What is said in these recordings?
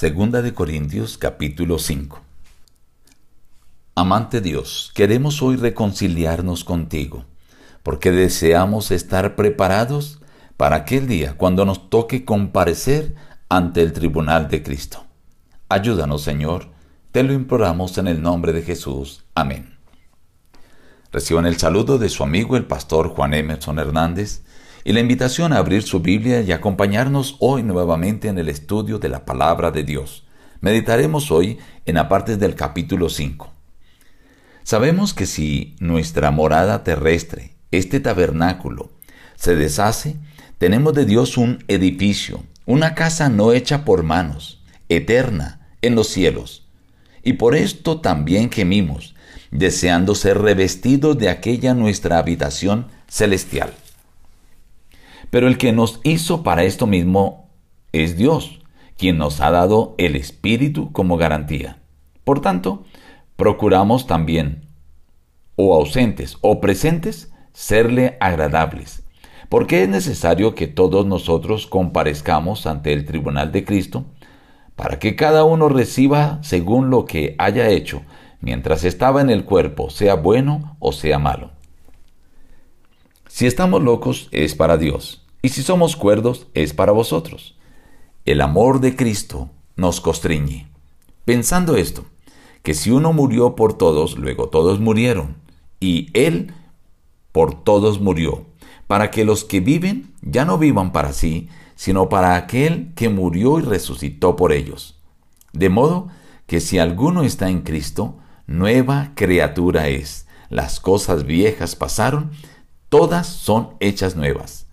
Segunda de Corintios capítulo 5 Amante Dios, queremos hoy reconciliarnos contigo, porque deseamos estar preparados para aquel día cuando nos toque comparecer ante el tribunal de Cristo. Ayúdanos, Señor, te lo imploramos en el nombre de Jesús. Amén. Reciban el saludo de su amigo el pastor Juan Emerson Hernández y la invitación a abrir su Biblia y acompañarnos hoy nuevamente en el estudio de la palabra de Dios. Meditaremos hoy en la parte del capítulo 5. Sabemos que si nuestra morada terrestre, este tabernáculo, se deshace, tenemos de Dios un edificio, una casa no hecha por manos, eterna, en los cielos. Y por esto también gemimos, deseando ser revestidos de aquella nuestra habitación celestial. Pero el que nos hizo para esto mismo es Dios, quien nos ha dado el Espíritu como garantía. Por tanto, procuramos también, o ausentes o presentes, serle agradables, porque es necesario que todos nosotros comparezcamos ante el tribunal de Cristo, para que cada uno reciba según lo que haya hecho mientras estaba en el cuerpo, sea bueno o sea malo. Si estamos locos es para Dios, y si somos cuerdos es para vosotros. El amor de Cristo nos constriñe. Pensando esto, que si uno murió por todos, luego todos murieron, y Él por todos murió, para que los que viven ya no vivan para sí, sino para aquel que murió y resucitó por ellos. De modo que si alguno está en Cristo, nueva criatura es. Las cosas viejas pasaron, todas son hechas nuevas.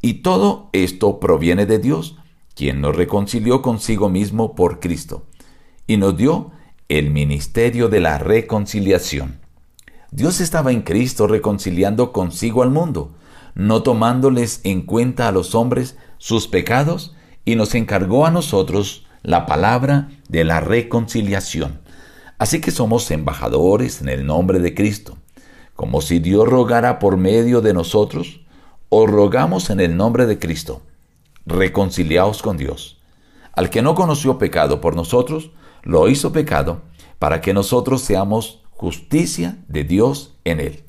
Y todo esto proviene de Dios, quien nos reconcilió consigo mismo por Cristo, y nos dio el ministerio de la reconciliación. Dios estaba en Cristo reconciliando consigo al mundo, no tomándoles en cuenta a los hombres sus pecados, y nos encargó a nosotros la palabra de la reconciliación. Así que somos embajadores en el nombre de Cristo, como si Dios rogara por medio de nosotros, os rogamos en el nombre de Cristo, reconciliaos con Dios. Al que no conoció pecado por nosotros, lo hizo pecado para que nosotros seamos justicia de Dios en él.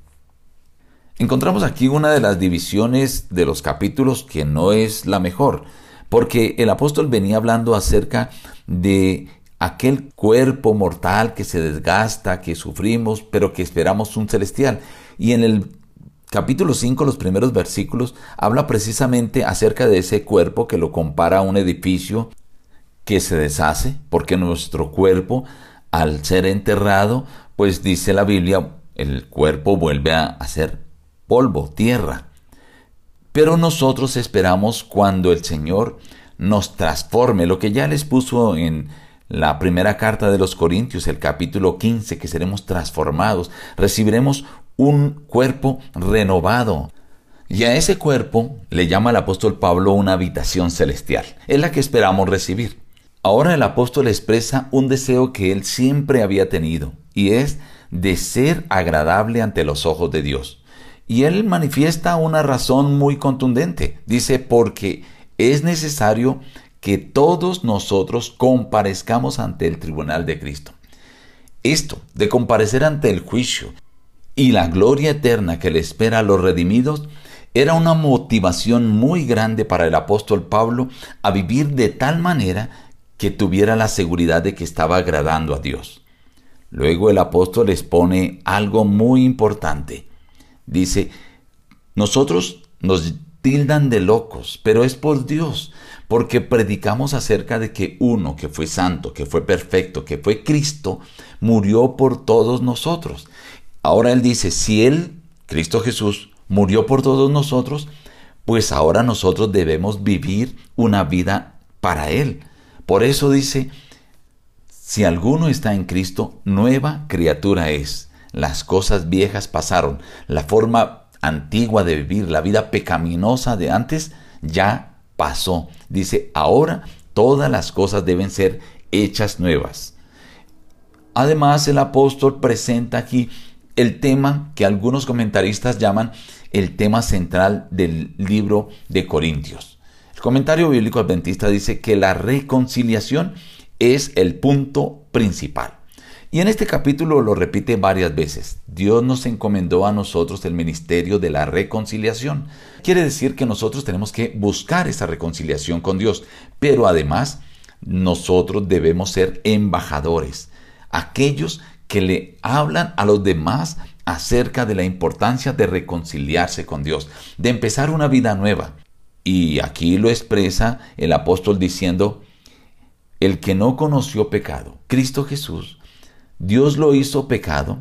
Encontramos aquí una de las divisiones de los capítulos que no es la mejor, porque el apóstol venía hablando acerca de aquel cuerpo mortal que se desgasta, que sufrimos, pero que esperamos un celestial. Y en el capítulo 5, los primeros versículos, habla precisamente acerca de ese cuerpo que lo compara a un edificio que se deshace, porque nuestro cuerpo, al ser enterrado, pues dice la Biblia, el cuerpo vuelve a, ser polvo, tierra. Pero nosotros esperamos cuando el Señor nos transforme, lo que ya les puso en la primera carta de los Corintios, el capítulo 15, que seremos transformados, recibiremos un cuerpo renovado. Y a ese cuerpo le llama el apóstol Pablo una habitación celestial. Es la que esperamos recibir. Ahora el apóstol expresa un deseo que él siempre había tenido, y es de ser agradable ante los ojos de Dios. Y él manifiesta una razón muy contundente. Dice, porque es necesario que todos nosotros comparezcamos ante el tribunal de Cristo. Esto de comparecer ante el juicio y la gloria eterna que le espera a los redimidos era una motivación muy grande para el apóstol Pablo a vivir de tal manera que tuviera la seguridad de que estaba agradando a Dios. Luego el apóstol les pone algo muy importante. Dice, nosotros nos tildan de locos, pero es por Dios, porque predicamos acerca de que uno que fue santo, que fue perfecto, que fue Cristo, murió por todos nosotros. Ahora Él dice, si Él, Cristo Jesús, murió por todos nosotros, pues ahora nosotros debemos vivir una vida para Él. Por eso dice, si alguno está en Cristo, nueva criatura es. Las cosas viejas pasaron. La forma antigua de vivir, la vida pecaminosa de antes, ya pasó. Dice, ahora todas las cosas deben ser hechas nuevas. Además, el apóstol presenta aquí el tema que algunos comentaristas llaman el tema central del libro de Corintios. El comentario bíblico adventista dice que la reconciliación es el punto principal. Y en este capítulo lo repite varias veces. Dios nos encomendó a nosotros el ministerio de la reconciliación. Quiere decir que nosotros tenemos que buscar esa reconciliación con Dios, pero además nosotros debemos ser embajadores, aquellos que le hablan a los demás acerca de la importancia de reconciliarse con Dios, de empezar una vida nueva. Y aquí lo expresa el apóstol diciendo, el que no conoció pecado, Cristo Jesús, Dios lo hizo pecado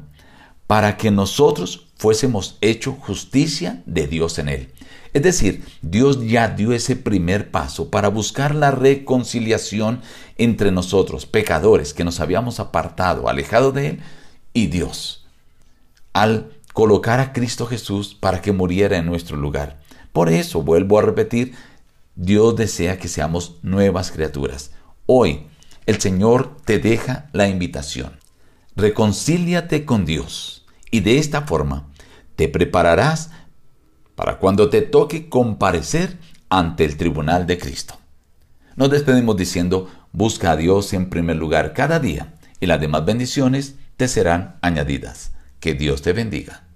para que nosotros fuésemos hecho justicia de Dios en él. Es decir, Dios ya dio ese primer paso para buscar la reconciliación entre nosotros, pecadores que nos habíamos apartado, alejado de Él, y Dios, al colocar a Cristo Jesús para que muriera en nuestro lugar. Por eso, vuelvo a repetir, Dios desea que seamos nuevas criaturas. Hoy, el Señor te deja la invitación reconcíliate con Dios y de esta forma te prepararás para cuando te toque comparecer ante el tribunal de Cristo. Nos despedimos diciendo, busca a Dios en primer lugar cada día y las demás bendiciones te serán añadidas. Que Dios te bendiga.